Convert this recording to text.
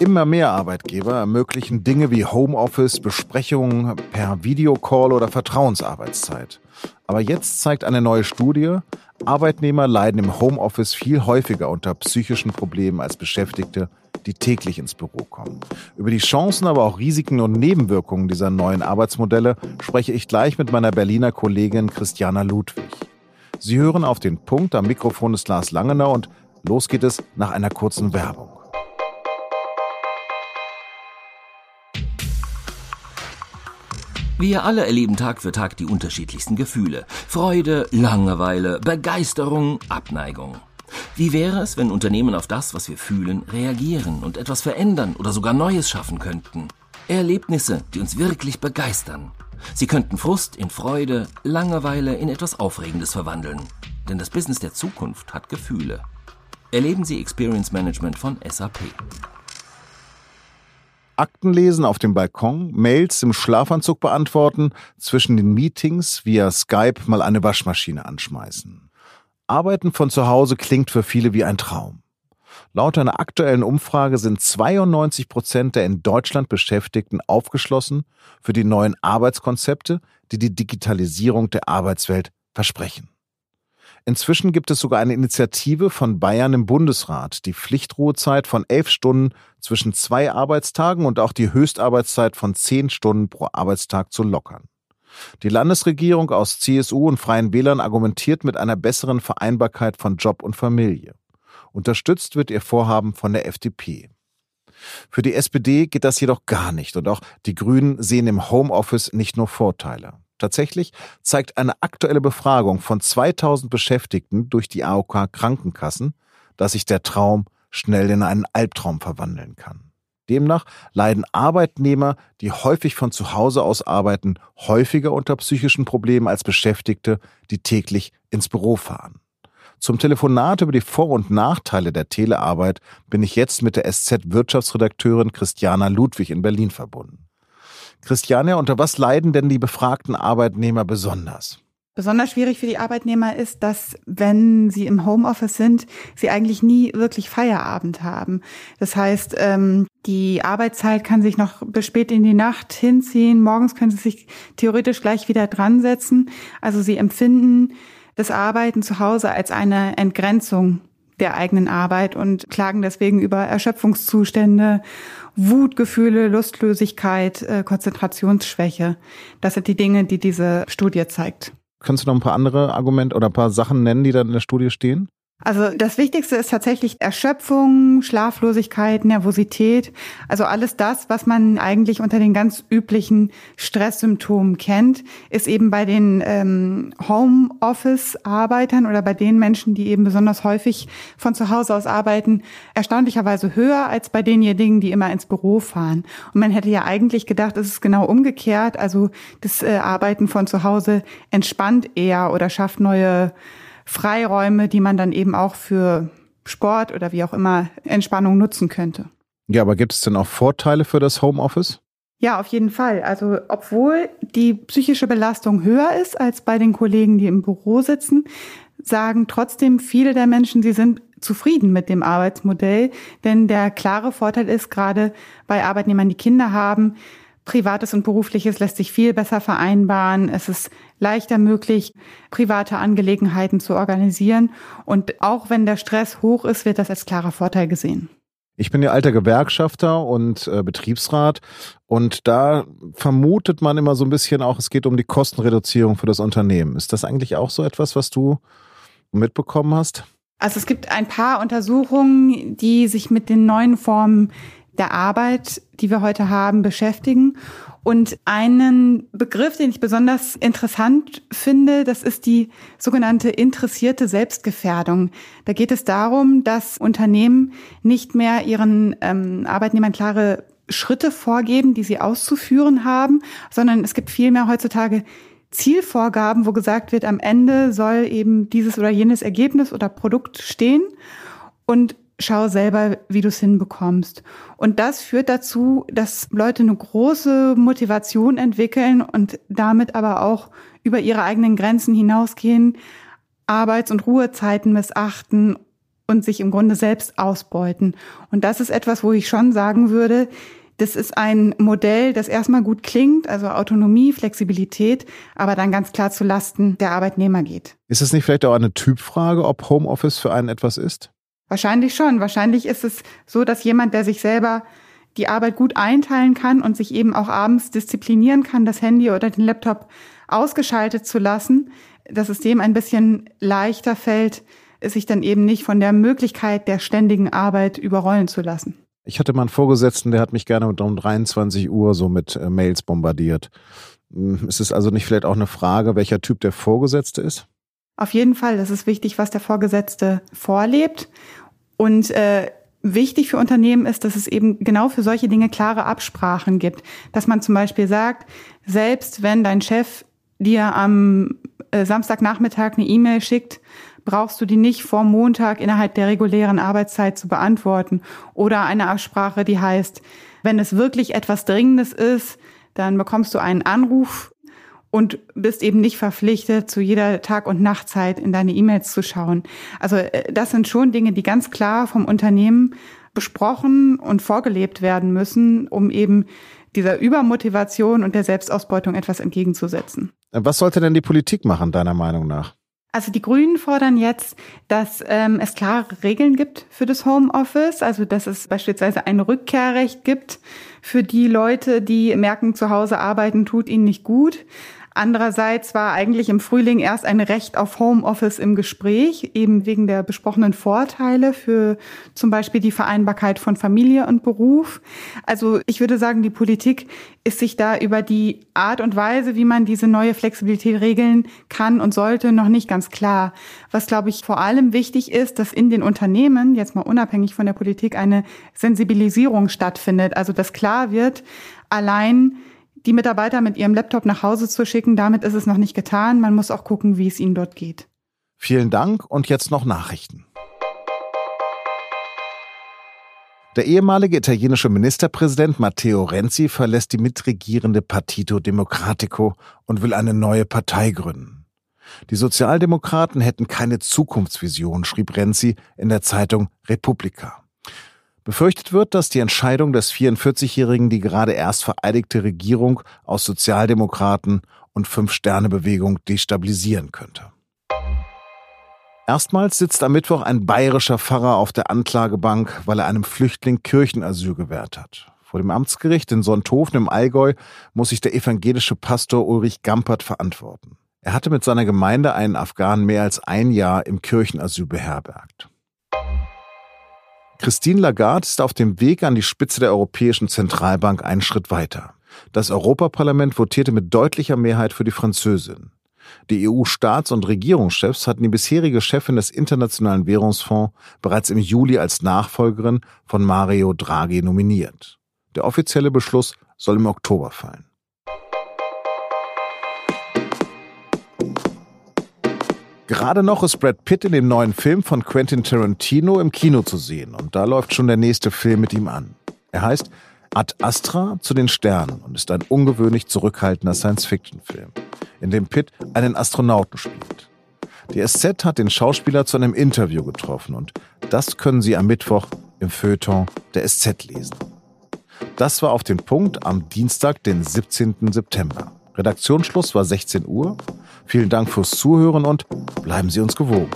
Immer mehr Arbeitgeber ermöglichen Dinge wie Homeoffice, Besprechungen per Videocall oder Vertrauensarbeitszeit. Aber jetzt zeigt eine neue Studie, Arbeitnehmer leiden im Homeoffice viel häufiger unter psychischen Problemen als Beschäftigte, die täglich ins Büro kommen. Über die Chancen, aber auch Risiken und Nebenwirkungen dieser neuen Arbeitsmodelle spreche ich gleich mit meiner Berliner Kollegin Christiana Ludwig. Sie hören auf den Punkt, am Mikrofon ist Lars Langenau und los geht es nach einer kurzen Werbung. Wir alle erleben Tag für Tag die unterschiedlichsten Gefühle. Freude, Langeweile, Begeisterung, Abneigung. Wie wäre es, wenn Unternehmen auf das, was wir fühlen, reagieren und etwas verändern oder sogar Neues schaffen könnten? Erlebnisse, die uns wirklich begeistern. Sie könnten Frust in Freude, Langeweile in etwas Aufregendes verwandeln. Denn das Business der Zukunft hat Gefühle. Erleben Sie Experience Management von SAP. Akten lesen auf dem Balkon, Mails im Schlafanzug beantworten, zwischen den Meetings via Skype mal eine Waschmaschine anschmeißen. Arbeiten von zu Hause klingt für viele wie ein Traum. Laut einer aktuellen Umfrage sind 92 Prozent der in Deutschland Beschäftigten aufgeschlossen für die neuen Arbeitskonzepte, die die Digitalisierung der Arbeitswelt versprechen. Inzwischen gibt es sogar eine Initiative von Bayern im Bundesrat, die Pflichtruhezeit von elf Stunden zwischen zwei Arbeitstagen und auch die Höchstarbeitszeit von zehn Stunden pro Arbeitstag zu lockern. Die Landesregierung aus CSU und Freien Wählern argumentiert mit einer besseren Vereinbarkeit von Job und Familie. Unterstützt wird ihr Vorhaben von der FDP. Für die SPD geht das jedoch gar nicht und auch die Grünen sehen im Homeoffice nicht nur Vorteile. Tatsächlich zeigt eine aktuelle Befragung von 2000 Beschäftigten durch die AOK Krankenkassen, dass sich der Traum schnell in einen Albtraum verwandeln kann. Demnach leiden Arbeitnehmer, die häufig von zu Hause aus arbeiten, häufiger unter psychischen Problemen als Beschäftigte, die täglich ins Büro fahren. Zum Telefonat über die Vor- und Nachteile der Telearbeit bin ich jetzt mit der SZ-Wirtschaftsredakteurin Christiana Ludwig in Berlin verbunden. Christiane, unter was leiden denn die befragten Arbeitnehmer besonders? Besonders schwierig für die Arbeitnehmer ist, dass wenn sie im Homeoffice sind, sie eigentlich nie wirklich Feierabend haben. Das heißt, ähm, die Arbeitszeit kann sich noch bis spät in die Nacht hinziehen. Morgens können sie sich theoretisch gleich wieder dran setzen. Also sie empfinden das Arbeiten zu Hause als eine Entgrenzung der eigenen Arbeit und klagen deswegen über Erschöpfungszustände Wutgefühle, Lustlosigkeit, äh, Konzentrationsschwäche. Das sind die Dinge, die diese Studie zeigt. Kannst du noch ein paar andere Argumente oder ein paar Sachen nennen, die da in der Studie stehen? Also das Wichtigste ist tatsächlich Erschöpfung, Schlaflosigkeit, Nervosität, also alles das, was man eigentlich unter den ganz üblichen Stresssymptomen kennt, ist eben bei den ähm, Homeoffice-Arbeitern oder bei den Menschen, die eben besonders häufig von zu Hause aus arbeiten, erstaunlicherweise höher als bei denjenigen, die immer ins Büro fahren. Und man hätte ja eigentlich gedacht, es ist genau umgekehrt, also das äh, Arbeiten von zu Hause entspannt eher oder schafft neue Freiräume, die man dann eben auch für Sport oder wie auch immer Entspannung nutzen könnte. Ja, aber gibt es denn auch Vorteile für das Homeoffice? Ja, auf jeden Fall. Also obwohl die psychische Belastung höher ist als bei den Kollegen, die im Büro sitzen, sagen trotzdem viele der Menschen, sie sind zufrieden mit dem Arbeitsmodell, denn der klare Vorteil ist gerade bei Arbeitnehmern, die Kinder haben, Privates und Berufliches lässt sich viel besser vereinbaren. Es ist leichter möglich, private Angelegenheiten zu organisieren. Und auch wenn der Stress hoch ist, wird das als klarer Vorteil gesehen. Ich bin ja alter Gewerkschafter und äh, Betriebsrat und da vermutet man immer so ein bisschen auch, es geht um die Kostenreduzierung für das Unternehmen. Ist das eigentlich auch so etwas, was du mitbekommen hast? Also es gibt ein paar Untersuchungen, die sich mit den neuen Formen der Arbeit, die wir heute haben, beschäftigen. Und einen Begriff, den ich besonders interessant finde, das ist die sogenannte interessierte Selbstgefährdung. Da geht es darum, dass Unternehmen nicht mehr ihren ähm, Arbeitnehmern klare Schritte vorgeben, die sie auszuführen haben, sondern es gibt vielmehr heutzutage Zielvorgaben, wo gesagt wird, am Ende soll eben dieses oder jenes Ergebnis oder Produkt stehen. Und schau selber, wie du es hinbekommst. Und das führt dazu, dass Leute eine große Motivation entwickeln und damit aber auch über ihre eigenen Grenzen hinausgehen, Arbeits- und Ruhezeiten missachten und sich im Grunde selbst ausbeuten. Und das ist etwas, wo ich schon sagen würde, das ist ein Modell, das erstmal gut klingt, also Autonomie, Flexibilität, aber dann ganz klar zu Lasten der Arbeitnehmer geht. Ist es nicht vielleicht auch eine Typfrage, ob Homeoffice für einen etwas ist? Wahrscheinlich schon. Wahrscheinlich ist es so, dass jemand, der sich selber die Arbeit gut einteilen kann und sich eben auch abends disziplinieren kann, das Handy oder den Laptop ausgeschaltet zu lassen, dass es dem ein bisschen leichter fällt, sich dann eben nicht von der Möglichkeit der ständigen Arbeit überrollen zu lassen. Ich hatte mal einen Vorgesetzten, der hat mich gerne um 23 Uhr so mit äh, Mails bombardiert. Hm, ist es also nicht vielleicht auch eine Frage, welcher Typ der Vorgesetzte ist? Auf jeden Fall, das ist wichtig, was der Vorgesetzte vorlebt. Und äh, wichtig für Unternehmen ist, dass es eben genau für solche Dinge klare Absprachen gibt. Dass man zum Beispiel sagt, selbst wenn dein Chef dir am äh, Samstagnachmittag eine E-Mail schickt brauchst du die nicht vor Montag innerhalb der regulären Arbeitszeit zu beantworten. Oder eine Absprache, die heißt, wenn es wirklich etwas Dringendes ist, dann bekommst du einen Anruf und bist eben nicht verpflichtet, zu jeder Tag- und Nachtzeit in deine E-Mails zu schauen. Also äh, das sind schon Dinge, die ganz klar vom Unternehmen besprochen und vorgelebt werden müssen, um eben dieser Übermotivation und der Selbstausbeutung etwas entgegenzusetzen. Was sollte denn die Politik machen, deiner Meinung nach? Also die Grünen fordern jetzt, dass ähm, es klare Regeln gibt für das Homeoffice, also dass es beispielsweise ein Rückkehrrecht gibt für die Leute, die merken, zu Hause arbeiten tut ihnen nicht gut. Andererseits war eigentlich im Frühling erst ein Recht auf Homeoffice im Gespräch, eben wegen der besprochenen Vorteile für zum Beispiel die Vereinbarkeit von Familie und Beruf. Also ich würde sagen, die Politik ist sich da über die Art und Weise, wie man diese neue Flexibilität regeln kann und sollte, noch nicht ganz klar. Was, glaube ich, vor allem wichtig ist, dass in den Unternehmen, jetzt mal unabhängig von der Politik, eine Sensibilisierung stattfindet. Also dass klar wird, allein die Mitarbeiter mit ihrem Laptop nach Hause zu schicken, damit ist es noch nicht getan. Man muss auch gucken, wie es ihnen dort geht. Vielen Dank und jetzt noch Nachrichten. Der ehemalige italienische Ministerpräsident Matteo Renzi verlässt die mitregierende Partito Democratico und will eine neue Partei gründen. Die Sozialdemokraten hätten keine Zukunftsvision, schrieb Renzi in der Zeitung Repubblica. Befürchtet wird, dass die Entscheidung des 44-Jährigen die gerade erst vereidigte Regierung aus Sozialdemokraten und Fünf-Sterne-Bewegung destabilisieren könnte. Erstmals sitzt am Mittwoch ein bayerischer Pfarrer auf der Anklagebank, weil er einem Flüchtling Kirchenasyl gewährt hat. Vor dem Amtsgericht in Sonthofen im Allgäu muss sich der evangelische Pastor Ulrich Gampert verantworten. Er hatte mit seiner Gemeinde einen Afghanen mehr als ein Jahr im Kirchenasyl beherbergt. Christine Lagarde ist auf dem Weg an die Spitze der Europäischen Zentralbank einen Schritt weiter. Das Europaparlament votierte mit deutlicher Mehrheit für die Französin. Die EU-Staats- und Regierungschefs hatten die bisherige Chefin des Internationalen Währungsfonds bereits im Juli als Nachfolgerin von Mario Draghi nominiert. Der offizielle Beschluss soll im Oktober fallen. Gerade noch ist Brad Pitt in dem neuen Film von Quentin Tarantino im Kino zu sehen und da läuft schon der nächste Film mit ihm an. Er heißt Ad Astra zu den Sternen und ist ein ungewöhnlich zurückhaltender Science-Fiction-Film, in dem Pitt einen Astronauten spielt. Die SZ hat den Schauspieler zu einem Interview getroffen und das können Sie am Mittwoch im Feuilleton der SZ lesen. Das war auf den Punkt am Dienstag, den 17. September. Redaktionsschluss war 16 Uhr. Vielen Dank fürs Zuhören und bleiben Sie uns gewogen.